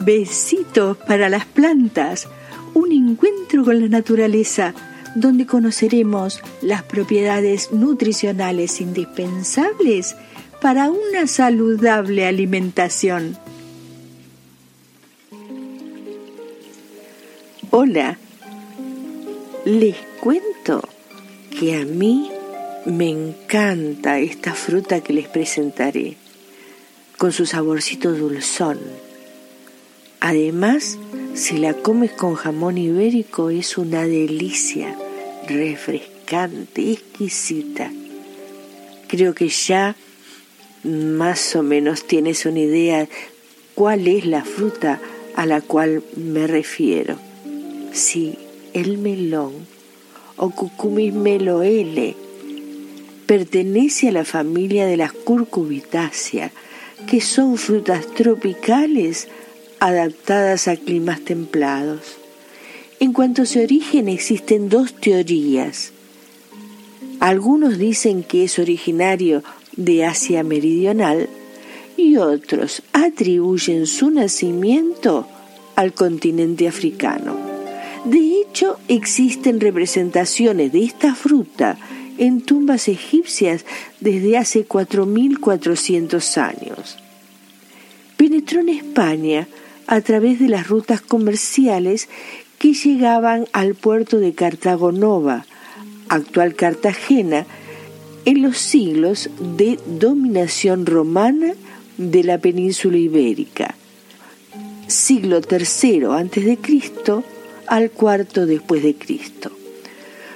Besitos para las plantas, un encuentro con la naturaleza donde conoceremos las propiedades nutricionales indispensables para una saludable alimentación. Hola, les cuento que a mí me encanta esta fruta que les presentaré, con su saborcito dulzón. Además, si la comes con jamón ibérico es una delicia, refrescante, exquisita. Creo que ya más o menos tienes una idea cuál es la fruta a la cual me refiero. Sí, el melón o Cucumis meloele pertenece a la familia de las curcubitáceas, que son frutas tropicales adaptadas a climas templados. En cuanto a su origen existen dos teorías. Algunos dicen que es originario de Asia Meridional y otros atribuyen su nacimiento al continente africano. De hecho, existen representaciones de esta fruta en tumbas egipcias desde hace 4.400 años. Penetró en España a través de las rutas comerciales que llegaban al puerto de Cartago Nova, actual Cartagena, en los siglos de dominación romana de la península ibérica, siglo III a.C. al cuarto después de Cristo.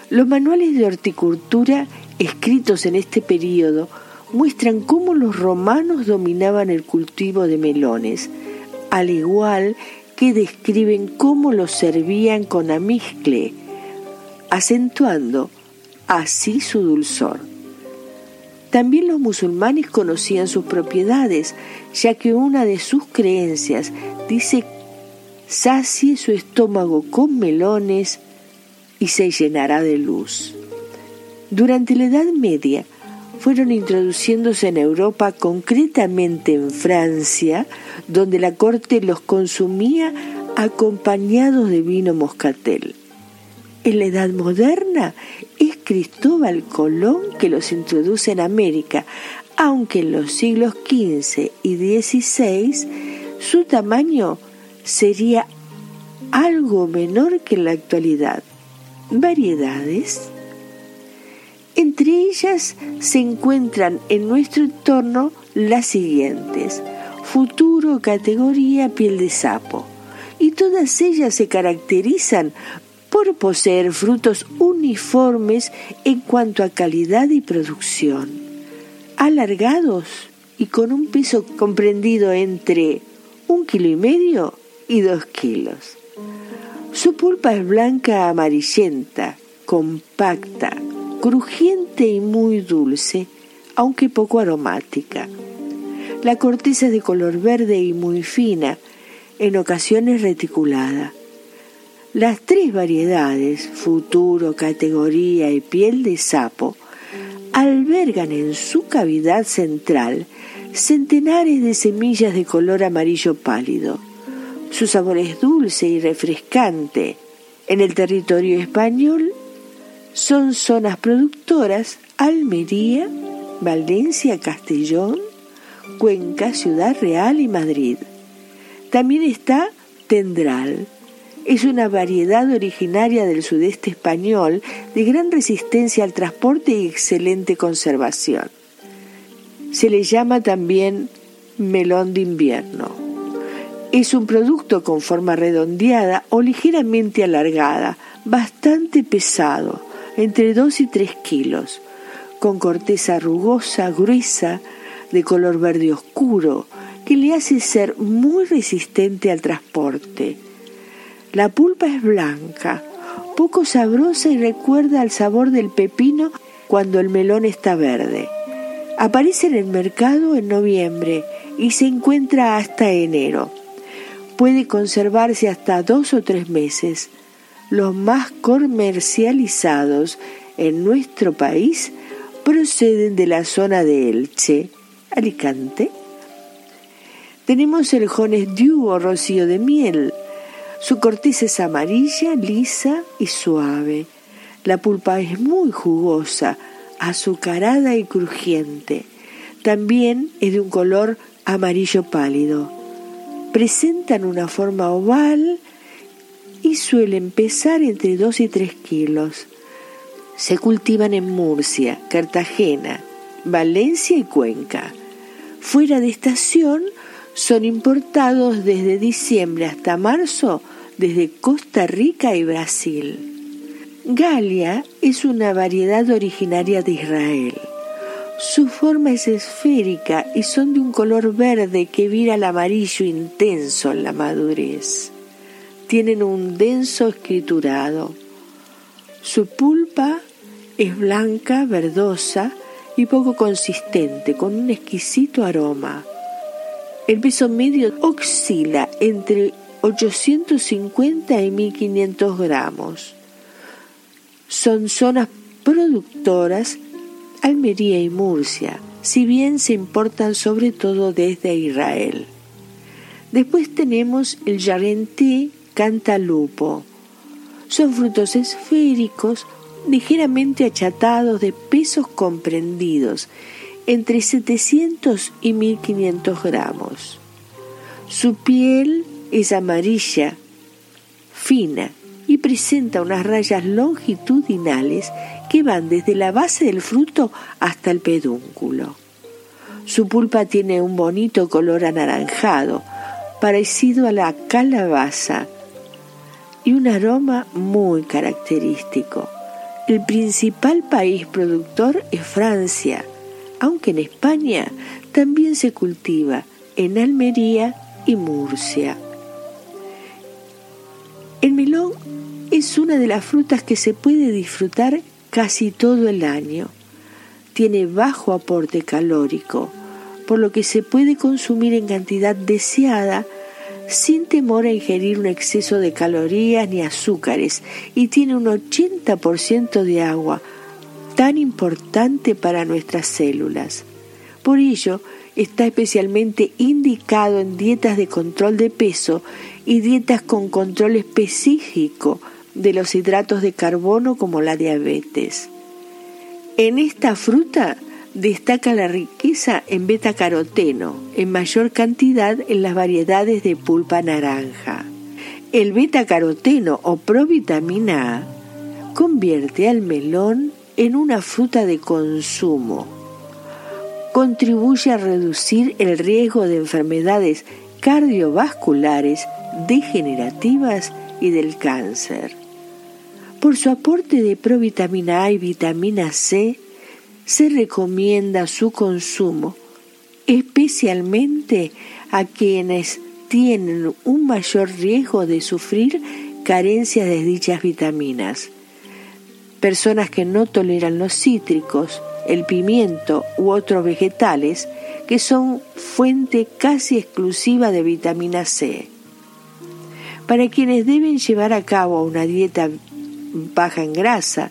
Los manuales de horticultura escritos en este periodo muestran cómo los romanos dominaban el cultivo de melones, al igual que describen cómo los servían con amizcle, acentuando así su dulzor. También los musulmanes conocían sus propiedades, ya que una de sus creencias dice sacie su estómago con melones, y se llenará de luz. Durante la Edad Media fueron introduciéndose en Europa, concretamente en Francia, donde la corte los consumía acompañados de vino moscatel. En la Edad Moderna es Cristóbal Colón que los introduce en América, aunque en los siglos XV y XVI su tamaño sería algo menor que en la actualidad variedades. Entre ellas se encuentran en nuestro entorno las siguientes. Futuro, categoría, piel de sapo. Y todas ellas se caracterizan por poseer frutos uniformes en cuanto a calidad y producción, alargados y con un peso comprendido entre un kilo y medio y dos kilos. Su pulpa es blanca amarillenta, compacta, crujiente y muy dulce, aunque poco aromática. La corteza es de color verde y muy fina, en ocasiones reticulada. Las tres variedades, futuro, categoría y piel de sapo, albergan en su cavidad central centenares de semillas de color amarillo pálido su sabor es dulce y refrescante. En el territorio español son zonas productoras Almería, Valencia, Castellón, Cuenca, Ciudad Real y Madrid. También está Tendral. Es una variedad originaria del sudeste español de gran resistencia al transporte y excelente conservación. Se le llama también melón de invierno. Es un producto con forma redondeada o ligeramente alargada, bastante pesado, entre 2 y 3 kilos, con corteza rugosa, gruesa, de color verde oscuro, que le hace ser muy resistente al transporte. La pulpa es blanca, poco sabrosa y recuerda al sabor del pepino cuando el melón está verde. Aparece en el mercado en noviembre y se encuentra hasta enero puede conservarse hasta dos o tres meses. Los más comercializados en nuestro país proceden de la zona de Elche, Alicante. Tenemos el Jones o rocío de miel. Su corteza es amarilla, lisa y suave. La pulpa es muy jugosa, azucarada y crujiente. También es de un color amarillo pálido. Presentan una forma oval y suelen pesar entre 2 y 3 kilos. Se cultivan en Murcia, Cartagena, Valencia y Cuenca. Fuera de estación son importados desde diciembre hasta marzo desde Costa Rica y Brasil. Galia es una variedad originaria de Israel. Su forma es esférica y son de un color verde que vira al amarillo intenso en la madurez. Tienen un denso escriturado. Su pulpa es blanca, verdosa y poco consistente, con un exquisito aroma. El peso medio oscila entre 850 y 1500 gramos. Son zonas productoras Almería y Murcia, si bien se importan sobre todo desde Israel. Después tenemos el Yarentí cantalupo. Son frutos esféricos, ligeramente achatados de pesos comprendidos entre 700 y 1500 gramos. Su piel es amarilla, fina y presenta unas rayas longitudinales que van desde la base del fruto hasta el pedúnculo. Su pulpa tiene un bonito color anaranjado, parecido a la calabaza, y un aroma muy característico. El principal país productor es Francia, aunque en España también se cultiva en Almería y Murcia. El melón es una de las frutas que se puede disfrutar casi todo el año. Tiene bajo aporte calórico, por lo que se puede consumir en cantidad deseada sin temor a ingerir un exceso de calorías ni azúcares y tiene un 80% de agua, tan importante para nuestras células. Por ello, está especialmente indicado en dietas de control de peso y dietas con control específico de los hidratos de carbono como la diabetes. En esta fruta destaca la riqueza en beta-caroteno, en mayor cantidad en las variedades de pulpa naranja. El beta-caroteno o provitamina A convierte al melón en una fruta de consumo. Contribuye a reducir el riesgo de enfermedades cardiovasculares degenerativas y del cáncer. Por su aporte de provitamina A y vitamina C, se recomienda su consumo, especialmente a quienes tienen un mayor riesgo de sufrir carencia de dichas vitaminas. Personas que no toleran los cítricos, el pimiento u otros vegetales que son fuente casi exclusiva de vitamina C. Para quienes deben llevar a cabo una dieta baja en grasa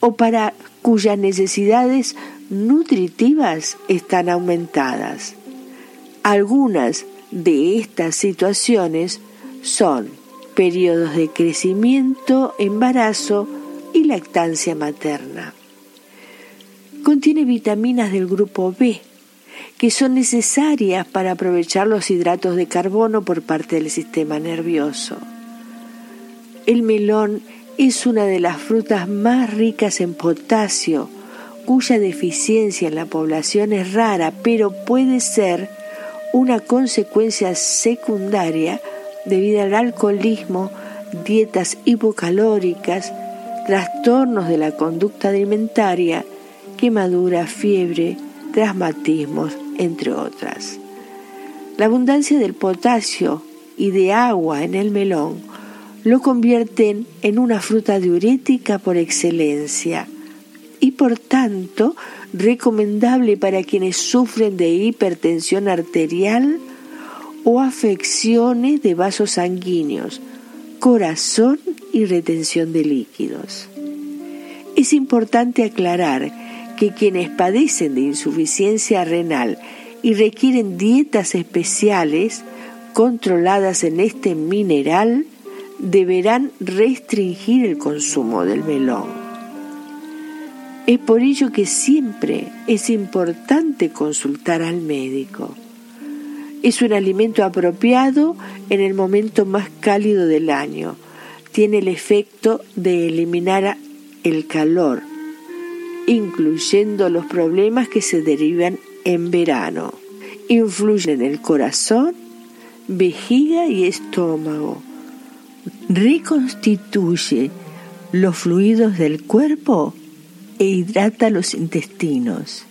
o para cuyas necesidades nutritivas están aumentadas. Algunas de estas situaciones son periodos de crecimiento, embarazo y lactancia materna. Contiene vitaminas del grupo B, que son necesarias para aprovechar los hidratos de carbono por parte del sistema nervioso. El melón es una de las frutas más ricas en potasio, cuya deficiencia en la población es rara, pero puede ser una consecuencia secundaria debido al alcoholismo, dietas hipocalóricas, trastornos de la conducta alimentaria, quemadura, fiebre, trasmatismos, entre otras. La abundancia del potasio y de agua en el melón lo convierten en una fruta diurética por excelencia y por tanto recomendable para quienes sufren de hipertensión arterial o afecciones de vasos sanguíneos, corazón y retención de líquidos. Es importante aclarar que quienes padecen de insuficiencia renal y requieren dietas especiales controladas en este mineral, deberán restringir el consumo del melón. Es por ello que siempre es importante consultar al médico. Es un alimento apropiado en el momento más cálido del año. Tiene el efecto de eliminar el calor, incluyendo los problemas que se derivan en verano. Influye en el corazón, vejiga y estómago. Reconstituye los fluidos del cuerpo e hidrata los intestinos.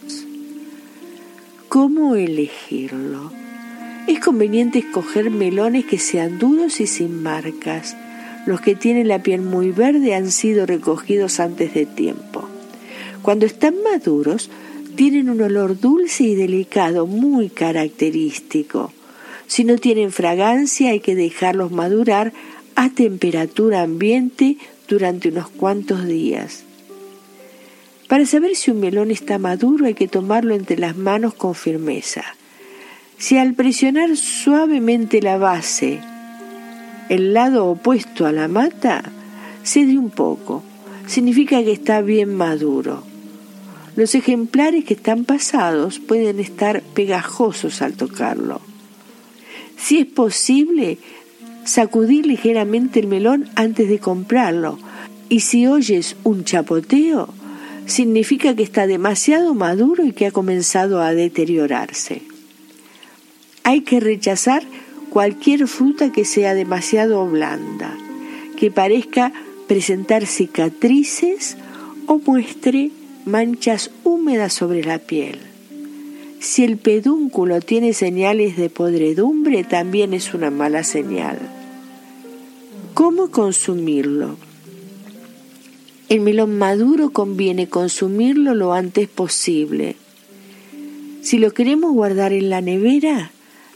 ¿Cómo elegirlo? Es conveniente escoger melones que sean duros y sin marcas. Los que tienen la piel muy verde han sido recogidos antes de tiempo. Cuando están maduros, tienen un olor dulce y delicado muy característico. Si no tienen fragancia hay que dejarlos madurar a temperatura ambiente durante unos cuantos días. Para saber si un melón está maduro hay que tomarlo entre las manos con firmeza. Si al presionar suavemente la base, el lado opuesto a la mata, cede un poco, significa que está bien maduro. Los ejemplares que están pasados pueden estar pegajosos al tocarlo. Si es posible, sacudir ligeramente el melón antes de comprarlo. Y si oyes un chapoteo, significa que está demasiado maduro y que ha comenzado a deteriorarse. Hay que rechazar cualquier fruta que sea demasiado blanda, que parezca presentar cicatrices o muestre manchas húmedas sobre la piel. Si el pedúnculo tiene señales de podredumbre, también es una mala señal. ¿Cómo consumirlo? El melón maduro conviene consumirlo lo antes posible. Si lo queremos guardar en la nevera,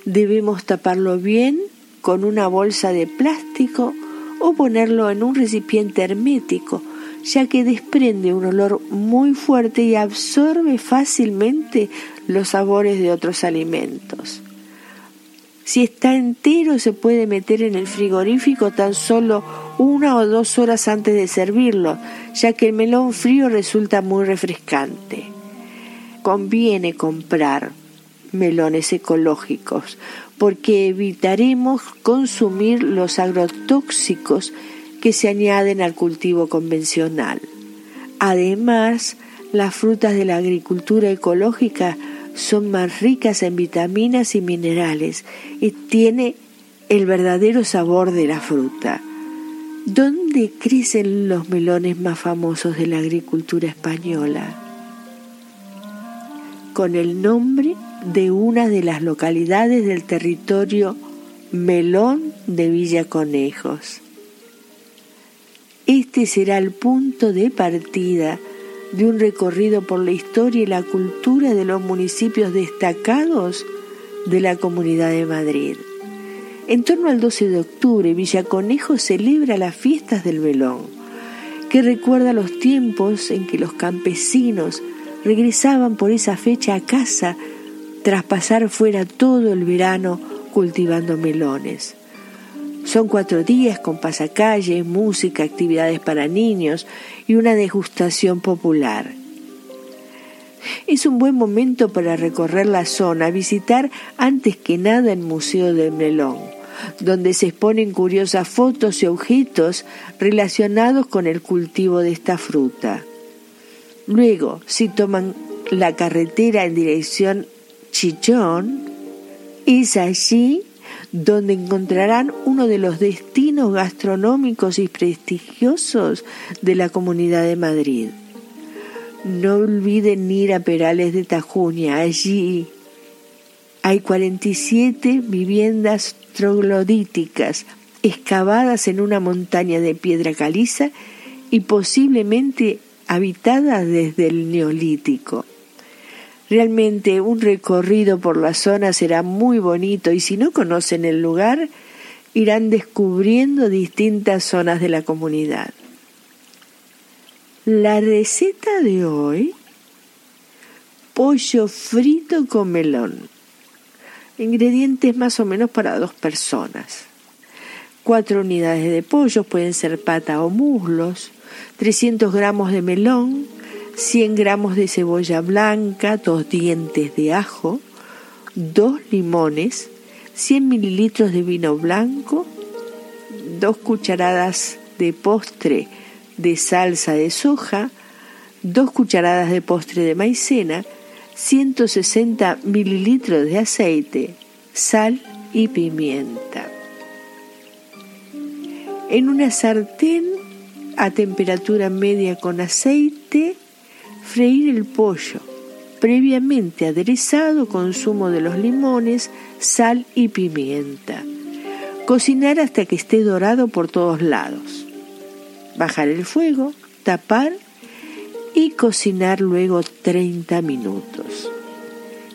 Debemos taparlo bien con una bolsa de plástico o ponerlo en un recipiente hermético, ya que desprende un olor muy fuerte y absorbe fácilmente los sabores de otros alimentos. Si está entero se puede meter en el frigorífico tan solo una o dos horas antes de servirlo, ya que el melón frío resulta muy refrescante. Conviene comprar melones ecológicos, porque evitaremos consumir los agrotóxicos que se añaden al cultivo convencional. Además, las frutas de la agricultura ecológica son más ricas en vitaminas y minerales y tiene el verdadero sabor de la fruta. ¿Dónde crecen los melones más famosos de la agricultura española? Con el nombre de una de las localidades del territorio Melón de Villa Conejos. Este será el punto de partida de un recorrido por la historia y la cultura de los municipios destacados de la Comunidad de Madrid. En torno al 12 de octubre, Villaconejo celebra las fiestas del melón, que recuerda los tiempos en que los campesinos regresaban por esa fecha a casa tras pasar fuera todo el verano cultivando melones. Son cuatro días con pasacalles, música, actividades para niños y una degustación popular. Es un buen momento para recorrer la zona, visitar antes que nada el Museo del Melón, donde se exponen curiosas fotos y objetos relacionados con el cultivo de esta fruta. Luego, si toman la carretera en dirección Chichón, es allí donde encontrarán uno de los destinos gastronómicos y prestigiosos de la Comunidad de Madrid. No olviden ir a Perales de Tajuña, allí hay 47 viviendas troglodíticas excavadas en una montaña de piedra caliza y posiblemente habitadas desde el Neolítico. Realmente un recorrido por la zona será muy bonito y si no conocen el lugar, irán descubriendo distintas zonas de la comunidad. La receta de hoy, pollo frito con melón. Ingredientes más o menos para dos personas. Cuatro unidades de pollo, pueden ser pata o muslos, 300 gramos de melón, 100 gramos de cebolla blanca, dos dientes de ajo, dos limones, 100 mililitros de vino blanco, dos cucharadas de postre de salsa de soja, dos cucharadas de postre de maicena, 160 mililitros de aceite, sal y pimienta. En una sartén a temperatura media con aceite, freír el pollo, previamente aderezado con zumo de los limones, sal y pimienta. Cocinar hasta que esté dorado por todos lados. Bajar el fuego, tapar y cocinar luego 30 minutos.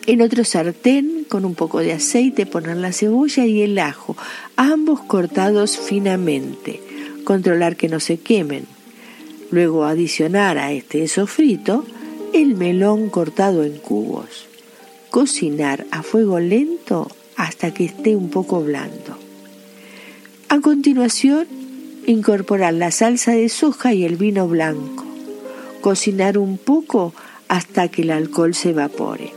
En otro sartén, con un poco de aceite, poner la cebolla y el ajo, ambos cortados finamente. Controlar que no se quemen. Luego adicionar a este sofrito el melón cortado en cubos. Cocinar a fuego lento hasta que esté un poco blando. A continuación, incorporar la salsa de soja y el vino blanco. Cocinar un poco hasta que el alcohol se evapore.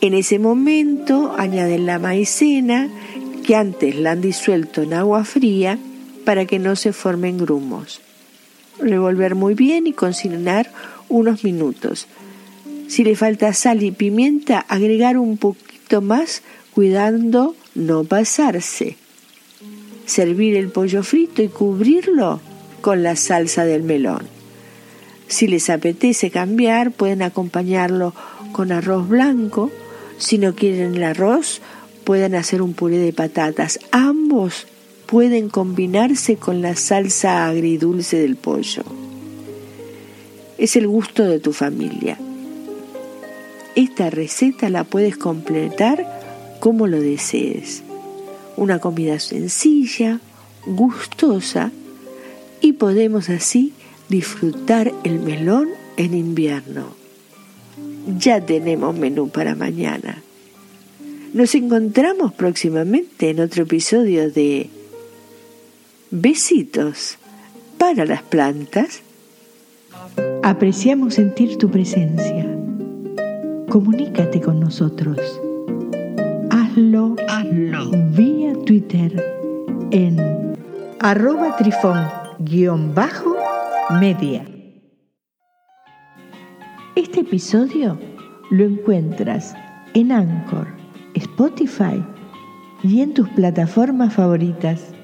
En ese momento añaden la maicena que antes la han disuelto en agua fría para que no se formen grumos. Revolver muy bien y cocinar unos minutos. Si le falta sal y pimienta, agregar un poquito más cuidando no pasarse. Servir el pollo frito y cubrirlo con la salsa del melón. Si les apetece cambiar, pueden acompañarlo con arroz blanco. Si no quieren el arroz, pueden hacer un puré de patatas. Ambos pueden combinarse con la salsa agridulce del pollo es el gusto de tu familia. Esta receta la puedes completar como lo desees. Una comida sencilla, gustosa y podemos así disfrutar el melón en invierno. Ya tenemos menú para mañana. Nos encontramos próximamente en otro episodio de Besitos para las plantas Apreciamos sentir tu presencia. Comunícate con nosotros. Hazlo, Hazlo. vía Twitter en arroba trifón-media. Este episodio lo encuentras en Anchor, Spotify y en tus plataformas favoritas.